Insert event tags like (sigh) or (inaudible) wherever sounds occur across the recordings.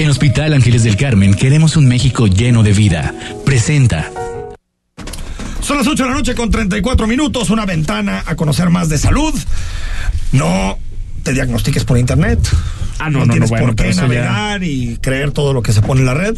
En Hospital Ángeles del Carmen queremos un México lleno de vida. Presenta. Son las 8 de la noche con 34 minutos, una ventana a conocer más de salud. No te diagnostiques por internet. Ah, no, no, tienes no, bueno, por qué ya- navegar y creer todo lo que se pone en la red.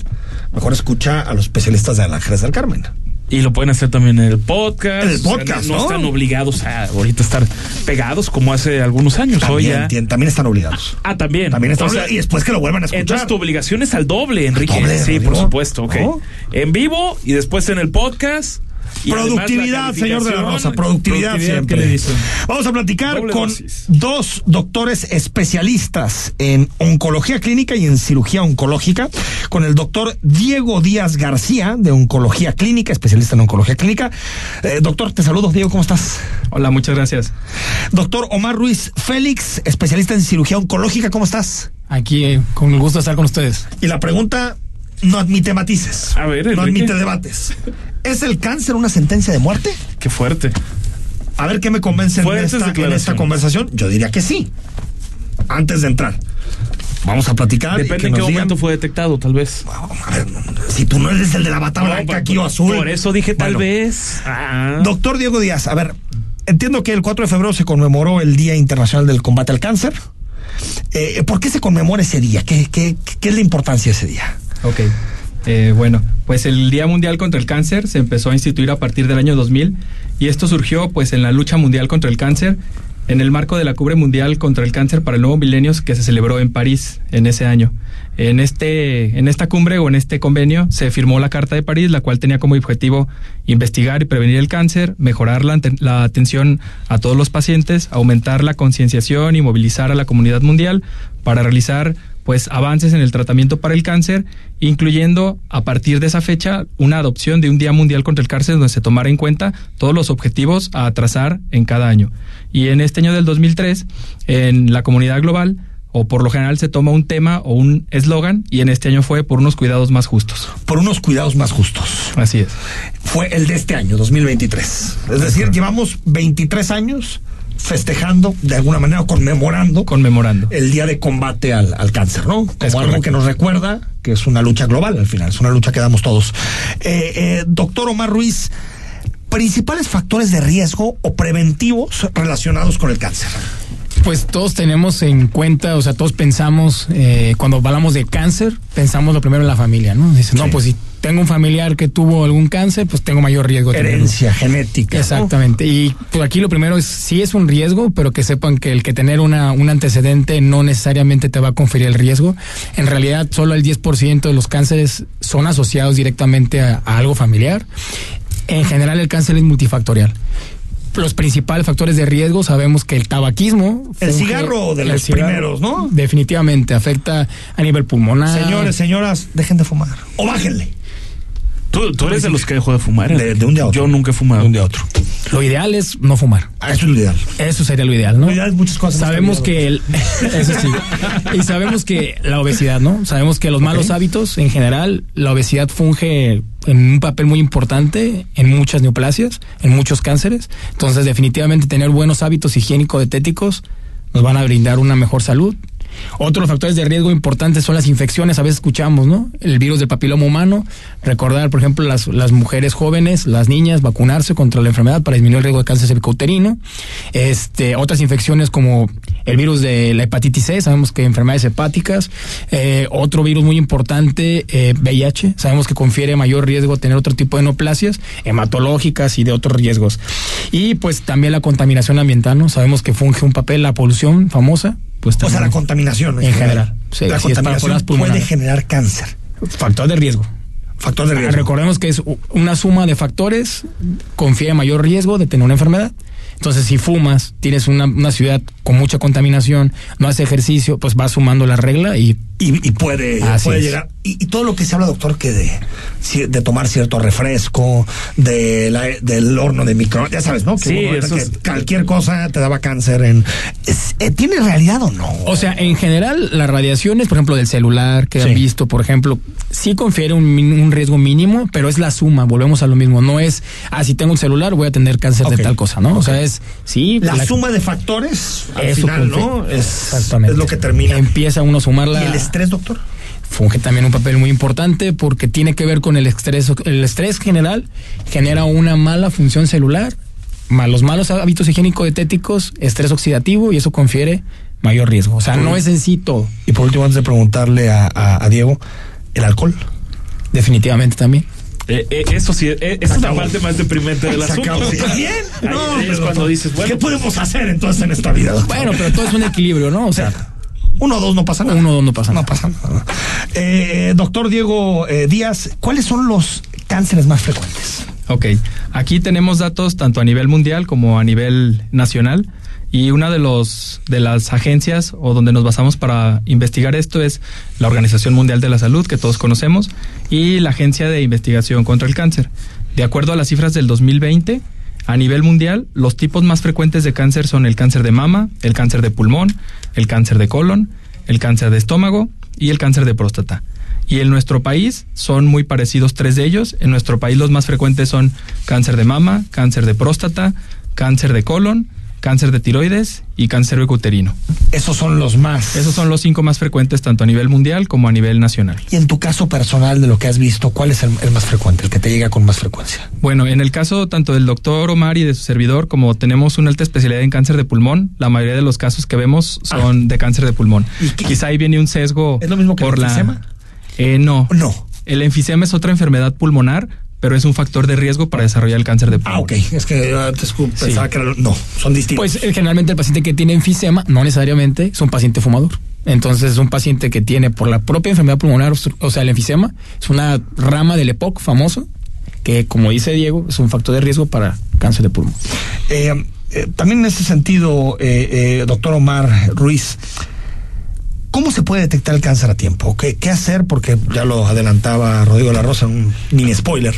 Mejor escucha a los especialistas de Ángeles del Carmen. Y lo pueden hacer también en el podcast. En el podcast, no, ¿no? están obligados a ahorita estar pegados como hace algunos años. Hoy También, ya. también están obligados. Ah, también. También están obligados. Y después que lo vuelvan a escuchar. Entonces tu obligación es al doble, Enrique. doble, sí, por supuesto, ok. ¿No? En vivo y después en el podcast. Productividad, señor de la. Rosa, productividad, siempre. ¿qué le dicen? Vamos a platicar Doble con dosis. dos doctores especialistas en oncología clínica y en cirugía oncológica, con el doctor Diego Díaz García, de oncología clínica, especialista en oncología clínica. Eh, doctor, te saludo, Diego, ¿cómo estás? Hola, muchas gracias. Doctor Omar Ruiz Félix, especialista en cirugía oncológica, ¿cómo estás? Aquí eh, con el gusto de estar con ustedes. Y la pregunta no admite matices. A ver, no admite debates. (laughs) ¿Es el cáncer una sentencia de muerte? Qué fuerte. A ver qué me convence en esta, en esta declaraciones. conversación. Yo diría que sí. Antes de entrar. Vamos a platicar. Depende en qué digan- momento fue detectado, tal vez. A ver, si tú no eres el de la bata No, blanca por- aquí o azul. Por eso dije tal Bueno, vez. Ah. Doctor Diego Díaz, a ver, entiendo que el 4 de febrero se conmemoró el Día Internacional del Combate al Cáncer. Eh, ¿Por qué se conmemora ese día? ¿Qué, qué, qué es la importancia de ese día? Ok. Eh, bueno, pues el Día Mundial contra el Cáncer se empezó a instituir a partir del año 2000 y esto surgió pues en la lucha mundial contra el cáncer en el marco de la Cubre Mundial contra el Cáncer para el Nuevo Milenio que se celebró en París en ese año. En, este, en esta cumbre o en este convenio se firmó la Carta de París, la cual tenía como objetivo investigar y prevenir el cáncer, mejorar la, la atención a todos los pacientes, aumentar la concienciación y movilizar a la comunidad mundial para realizar pues avances en el tratamiento para el cáncer, incluyendo a partir de esa fecha una adopción de un Día Mundial contra el Cáncer donde se tomara en cuenta todos los objetivos a trazar en cada año. Y en este año del 2003, en la comunidad global, o por lo general se toma un tema o un eslogan, y en este año fue por unos cuidados más justos. Por unos cuidados más justos. Así es. Fue el de este año, 2023. Es decir, llevamos 23 años festejando, de alguna manera, conmemorando Conmemorando. el día de combate al, al cáncer, ¿no? Como Es algo correcto. que nos recuerda que es una lucha global al final, es una lucha que damos todos. Eh, eh, doctor Omar Ruiz, principales factores de riesgo o preventivos relacionados con el cáncer. Pues todos tenemos en cuenta, o sea, todos pensamos, eh, cuando hablamos de cáncer, pensamos lo primero en la familia, ¿no? Dicen, Sí. no, pues si tengo un familiar que tuvo algún cáncer, pues tengo mayor riesgo. de. Herencia genética. ¿no? Exactamente. Y pues aquí lo primero es, sí es un riesgo, pero que sepan que el que tener una, un antecedente no necesariamente te va a conferir el riesgo. En realidad, solo el 10% de los cánceres son asociados directamente a, a algo familiar. En general, el cáncer es multifactorial. Los principales factores de riesgo sabemos que el tabaquismo. El cigarro de los cigarro primeros, ¿no? Definitivamente afecta a nivel pulmonar. Señores, señoras, dejen de fumar. O bájenle. ¿Tú, tú eres de los que dejó de fumar. De- de un día a otro. Yo nunca he fumado. De un día a otro. Lo ideal es no fumar. Ah, eso es lo ideal. Eso sería lo ideal, ¿no? Lo ideal es muchas cosas. Sabemos que el, (laughs) eso sí. Y sabemos que la obesidad, ¿no? Sabemos que los malos hábitos, en general, la obesidad funge en un papel muy importante en muchas neoplasias, en muchos cánceres. Entonces, definitivamente tener buenos hábitos higiénico-detéticos nos van a brindar una mejor salud. Otros factores de riesgo importantes son las infecciones, a veces escuchamos, ¿no? El virus del papiloma humano, recordar, por ejemplo, las, las mujeres jóvenes, las niñas, vacunarse contra la enfermedad para disminuir el riesgo de cáncer cervicouterino. Este, otras infecciones como el virus de la hepatitis C, sabemos que enfermedades hepáticas. Eh, otro virus muy importante, eh, VIH, sabemos que confiere mayor riesgo tener otro tipo de neoplasias hematológicas y de otros riesgos. Y pues también la contaminación ambiental, ¿no? Sabemos que funge un papel la polución famosa, pues O sea, la contaminación. En general. Sí, la contaminación puede generar cáncer. factor de riesgo. Factor de riesgo. Recordemos que es una suma de factores confiere mayor riesgo de tener una enfermedad. Entonces, si fumas, tienes una, una ciudad con mucha contaminación, no haces ejercicio, pues vas sumando la regla y y, y puede, Así puede llegar. Y, y todo lo que se habla, doctor, que de, de tomar cierto refresco, de la- del horno de micro, ya sabes, ¿no? Que, Sí, uno- eso que es- cualquier cosa te daba cáncer. En, es- eh, ¿Tiene realidad o no? O sea, en general, las radiaciones, por ejemplo, del celular que Sí. han visto, por ejemplo, sí confiere un, un riesgo mínimo, pero es la suma, volvemos a lo mismo. No es, ah, si tengo un celular voy a tener cáncer de tal cosa, ¿no? O sea, es, sí. la, suma de factores, al final, ¿no? Es, Exactamente. es lo que termina. Empieza uno a sumar la. y el estrés, doctor? funge también un papel muy importante porque tiene que ver con el estrés. El estrés general genera una mala función celular, los malos hábitos higiénico dietéticos, estrés oxidativo y eso confiere mayor riesgo. O sea, no es en sí todo. Y por último, antes de preguntarle a, Diego, ¿el alcohol? Definitivamente también. Eh, eh, eso sí, eh, esa es la parte más deprimente del (laughs) asunto. Bien, no, es cuando dices, bueno, ¿qué podemos hacer entonces en esta vida? Bueno, pero todo es un equilibrio, ¿no? O sea, uno o dos no pasa nada. Uno o dos no pasa nada. No pasa nada. Eh, doctor Diego eh, Díaz, ¿cuáles son los cánceres más frecuentes? Ok, aquí tenemos datos tanto a nivel mundial como a nivel nacional. Y una de los de las agencias o donde nos basamos para investigar esto es la Organización Mundial de la Salud, que todos conocemos, y la Agencia de Investigación contra el Cáncer. De acuerdo a las cifras del 2020, a nivel mundial, los tipos más frecuentes de cáncer son el cáncer de mama, el cáncer de pulmón, el cáncer de colon, el cáncer de estómago y el cáncer de próstata. Y en nuestro país son muy parecidos tres de ellos. En nuestro país los más frecuentes son cáncer de mama, cáncer de próstata, cáncer de colon, cáncer de tiroides y cáncer uterino. Esos son los más. Esos son los cinco más frecuentes tanto a nivel mundial como a nivel nacional. Y en tu caso personal de lo que has visto, ¿cuál es el, más frecuente, el que te llega con más frecuencia? Bueno, en el caso tanto del doctor Omar y de su servidor, como tenemos una alta especialidad en cáncer de pulmón, la mayoría de los casos que vemos son ah. de cáncer de pulmón. Quizá ahí viene un sesgo. ¿Es lo mismo que por el enfisema? Eh, no. No. El enfisema es otra enfermedad pulmonar pero es un factor de riesgo para desarrollar el cáncer de pulmón. Ah, ok. Es que uh, pensaba que no, son distintos. Pues eh, generalmente el paciente que tiene enfisema no necesariamente es un paciente fumador. Entonces es un paciente que tiene por la propia enfermedad pulmonar, o sea, el enfisema, es una rama del EPOC famoso, que como dice Diego, es un factor de riesgo para cáncer de pulmón. Eh, eh, también en ese sentido, doctor Omar Ruiz, ¿Cómo se puede detectar el cáncer a tiempo? ¿Qué, qué hacer? Porque ya lo adelantaba Rodrigo La Rosa, un mini spoiler.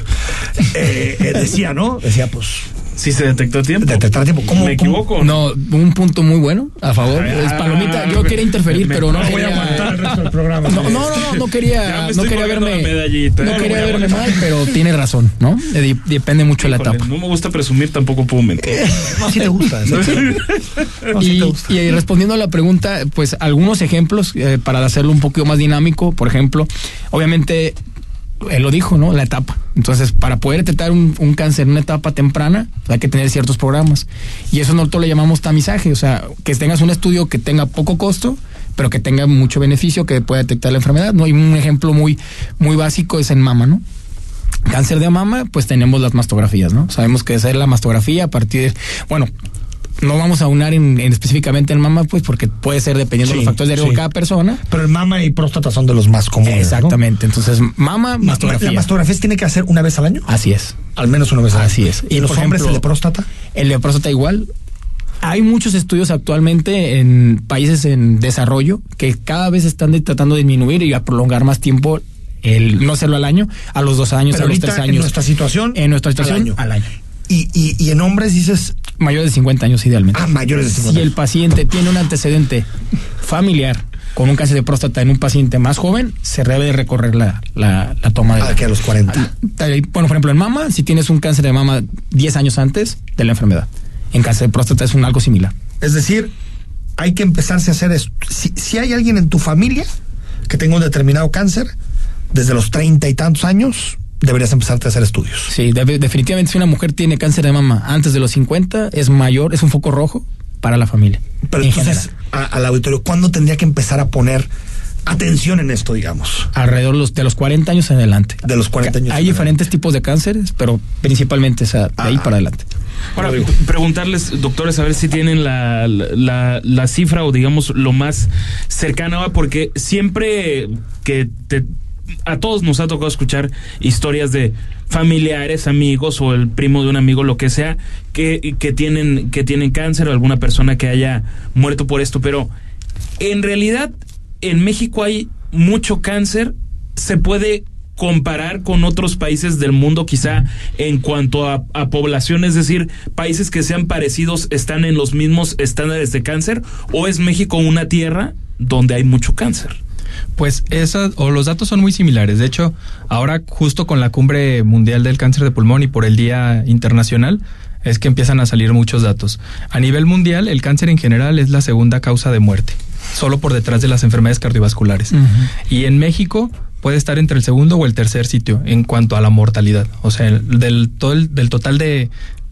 Eh, eh, decía, ¿no? Decía, pues si se detectó a tiempo. Detectar a tiempo. ¿Cómo, ¿Me equivoco? No, un punto muy bueno a favor. es palomita. Yo quería interferir, pero no, quería. el resto del programa. No, no, no, no, quería, no quería verme. No quería verme mal, pero tiene razón, ¿no? Depende mucho de la etapa. No me gusta presumir, tampoco puedo mentir. no, si te gusta. y, respondiendo a la pregunta, pues algunos ejemplos eh, para hacerlo un poquito más dinámico. Por ejemplo, obviamente él lo dijo, ¿no? La etapa. Entonces, para poder detectar un, cáncer en una etapa temprana, hay que tener ciertos programas. Y eso nosotros le llamamos tamizaje, o sea, que tengas un estudio que tenga poco costo, pero que tenga mucho beneficio, que pueda detectar la enfermedad, ¿no? Y un ejemplo muy, muy básico es en mama, ¿no? Cáncer de mama, pues tenemos las mastografías, ¿no? Sabemos que hacer la mastografía a partir de, bueno, no vamos a unar en, específicamente en mama, pues porque puede ser dependiendo de los factores de riesgo de cada persona. Pero el mama y próstata son de los más comunes. Exactamente. Entonces, mama, mastografía. ¿La mastografía se tiene que hacer una vez al año? Así es. Al menos una vez al año. Así es. ¿Y, los hombres el de próstata? El de próstata igual. Hay muchos estudios actualmente en países en desarrollo que cada vez están tratando de disminuir y a prolongar más tiempo el no hacerlo al año, a los dos años, a los tres años. En nuestra situación. En nuestra situación, Al año. Y, y, y en hombres dices... Mayores de 50 años idealmente. Ah, mayores de 50 Si el paciente tiene un antecedente familiar con un cáncer de próstata en un paciente más joven, se debe recorrer la, la, toma de... Ah, que a los 40. Ah, bueno, por ejemplo, en mama, si tienes un cáncer de mama 10 años antes de la enfermedad. En cáncer de próstata es un algo similar. Es decir, hay que empezarse a hacer esto. Si, si hay alguien en tu familia que tenga un determinado cáncer, desde los treinta y tantos años, deberías empezarte a hacer estudios. Sí, definitivamente si una mujer tiene cáncer de mama antes de los 50, es mayor, es un foco rojo para la familia. Pero entonces, al auditorio, ¿cuándo tendría que empezar a poner atención en esto, digamos? Alrededor de los 40 años en adelante. De los 40 años. Hay diferentes tipos de cánceres, pero principalmente de ahí para adelante. Ahora, preguntarles, doctores, a ver si tienen la, la, la, cifra o digamos lo más cercano, porque siempre que te a todos nos ha tocado escuchar historias de familiares, amigos o el primo de un amigo, lo que sea, que, que, tienen, que tienen cáncer o alguna persona que haya muerto por esto. Pero en realidad en México hay mucho cáncer. Se puede comparar con otros países del mundo quizá en cuanto a, a, población, es decir, países que sean parecidos están en los mismos estándares de cáncer o es México una tierra donde hay mucho cáncer? Pues esas, o los datos son muy similares. De hecho, ahora justo con la cumbre mundial del cáncer de pulmón y por el Día Internacional, es que empiezan a salir muchos datos. A nivel mundial, el cáncer en general es la segunda causa de muerte. solo por detrás de las enfermedades cardiovasculares. Y en México puede estar entre el segundo o el tercer sitio en cuanto a la mortalidad. O sea, del, todo el, del total de,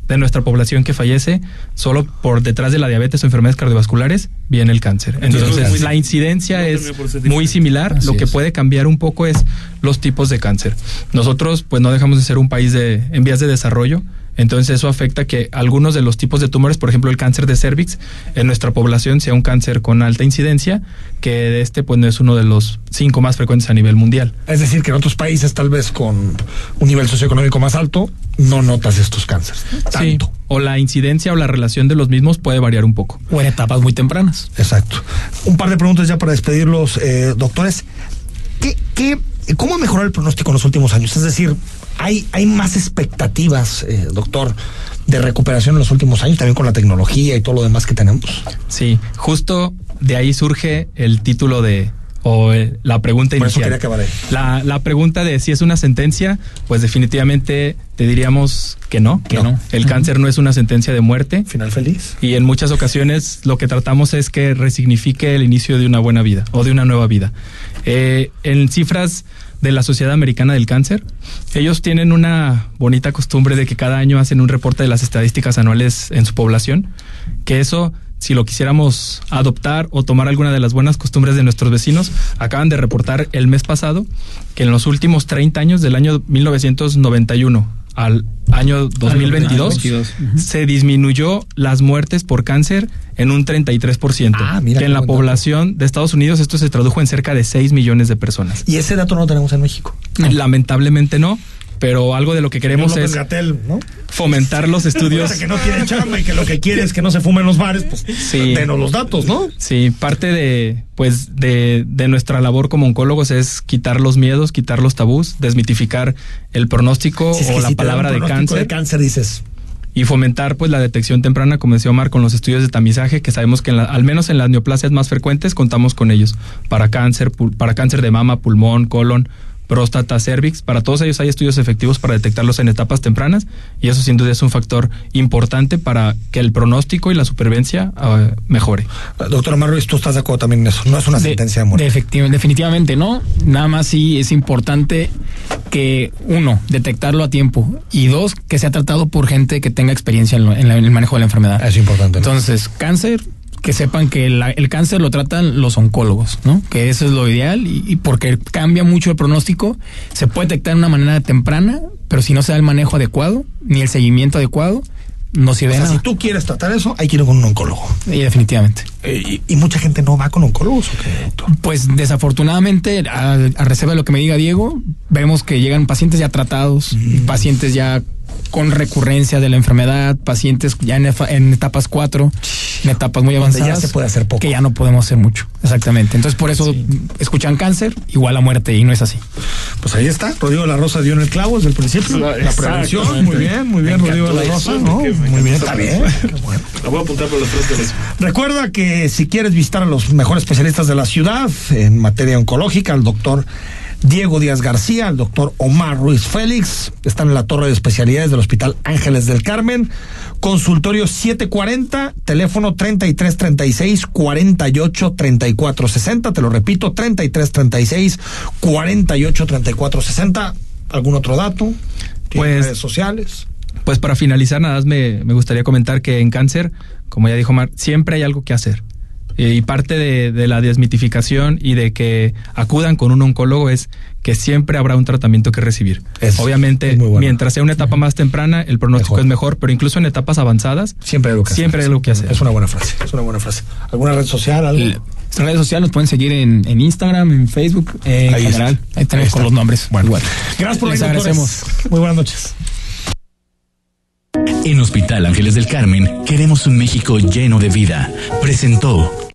de nuestra población que fallece, solo por detrás de la diabetes o enfermedades cardiovasculares viene el cáncer. Entonces, la incidencia es muy similar. Lo que puede cambiar un poco es los tipos de cáncer. Nosotros, pues, no dejamos de ser un país de, en vías de desarrollo. Entonces eso afecta que algunos de los tipos de tumores, por ejemplo el cáncer de cervix, en nuestra población sea un cáncer con alta incidencia, que este pues no es uno de los cinco más frecuentes a nivel mundial. Es decir, que en otros países tal vez con un nivel socioeconómico más alto no notas estos cánceres. Tanto. Sí, o la incidencia o la relación de los mismos puede variar un poco. O en etapas muy tempranas. Exacto. Un par de preguntas ya para despedirlos, eh, doctores. ¿Qué, qué, ¿Cómo ha mejorado el pronóstico en los últimos años? Es decir, ¿hay, hay más expectativas, eh, doctor, de recuperación en los últimos años, también con la tecnología y todo lo demás que tenemos? Sí, justo de ahí surge el título de o eh, la pregunta Por eso inicial. quería acabar ahí. La, la pregunta de si es una sentencia, pues definitivamente te diríamos que no. Que no. El cáncer no es una sentencia de muerte. Final feliz. Y en muchas ocasiones lo que tratamos es que resignifique el inicio de una buena vida o de una nueva vida. Eh, en cifras de la Sociedad Americana del Cáncer, ellos tienen una bonita costumbre de que cada año hacen un reporte de las estadísticas anuales en su población, que eso si lo quisiéramos adoptar o tomar alguna de las buenas costumbres de nuestros vecinos, acaban de reportar el mes pasado que en los últimos 30 años del año 1991 al año 2022 se disminuyó las muertes por cáncer en un 33%, Ah, mira que en la dato. población de Estados Unidos esto se tradujo en cerca de 6 millones de personas. Y ese dato no lo tenemos en México. Lamentablemente no, pero algo de lo que queremos es ¿no? fomentar los estudios. que no tiene chamba y que lo que quiere es que no se fume en los bares, pues Sí. denos los datos, ¿no? Sí, parte de, pues, de, de nuestra labor como oncólogos es quitar los miedos, quitar los tabús, desmitificar el pronóstico Si es que o la si palabra de cáncer de cáncer dices, y fomentar pues la detección temprana, como decía Omar, con los estudios de tamizaje, que sabemos que en la- al menos en las neoplasias más frecuentes contamos con ellos para cáncer, pul- para cáncer de mama, pulmón, colon, próstata, cervix, para todos ellos hay estudios efectivos para detectarlos en etapas tempranas y eso sin duda es un factor importante para que el pronóstico y la supervivencia ah, mejore. doctora Marruiz, tú estás de acuerdo también en eso, no es una De- sentencia de muerte. definitivamente no. Nada más sí es importante que, uno, detectarlo a tiempo y dos, que sea tratado por gente que tenga experiencia en, lo- en la- en el manejo de la enfermedad. Es importante. ¿no? Entonces, cáncer, que sepan que la- el cáncer lo tratan los oncólogos, ¿no? Que eso es lo ideal y, y porque cambia mucho el pronóstico, se puede detectar de una manera temprana, pero si no se da el manejo adecuado ni el seguimiento adecuado, no sirve o sea, nada. si tú quieres tratar eso, hay que ir con un oncólogo. Y definitivamente. Eh, y, y mucha gente no va con oncólogos, ¿o qué? Pues desafortunadamente, a, a reserva de lo que me diga Diego, vemos que llegan pacientes ya tratados, Mm. pacientes ya con recurrencia de la enfermedad, pacientes ya en, etapas 4, en etapas muy Donde ya avanzadas. se puede hacer poco. Que ya no podemos hacer mucho. Exactamente. Entonces, por eso escuchan cáncer igual a muerte y no es así. Pues ahí está, Rodrigo La Rosa dio en el clavo desde el principio. La prevención, muy bien, muy bien, Rodrigo La eso, Rosa, ¿no? Muy bien, está bien. Qué bueno. La voy a apuntar por los tres de los. Recuerda que si quieres visitar a los mejores especialistas de la ciudad en materia oncológica, al doctor Diego Díaz García, al doctor Omar Ruiz Félix, están en la torre de especialidades del Hospital Ángeles del Carmen, consultorio 740, teléfono 3336 48 34 60, te lo repito, 3336 48 34 60. ¿Algún otro dato? ¿Tiene Pues- redes sociales. Pues para finalizar, nada más me, me gustaría comentar que en cáncer, como ya dijo Mar, siempre hay algo que hacer. Eh, Y parte de, de la desmitificación y de que acudan con un oncólogo es que siempre habrá un tratamiento que recibir. Es- Obviamente, es muy bueno. mientras sea una etapa más temprana, el pronóstico Mejor. es mejor, pero incluso en etapas avanzadas, Siempre hay algo que Siempre hacer. hay algo que hacer. Es una buena frase. Es una buena frase. ¿Alguna red social? Algo? Nuestras redes sociales nos pueden seguir en, en Instagram, en Facebook, eh, en general. está. Ahí tenemos Ahí con los nombres. Bueno, Igual. Gracias por Les agradecemos. Muy buenas noches. En Hospital Ángeles del Carmen queremos un México lleno de vida. Presentó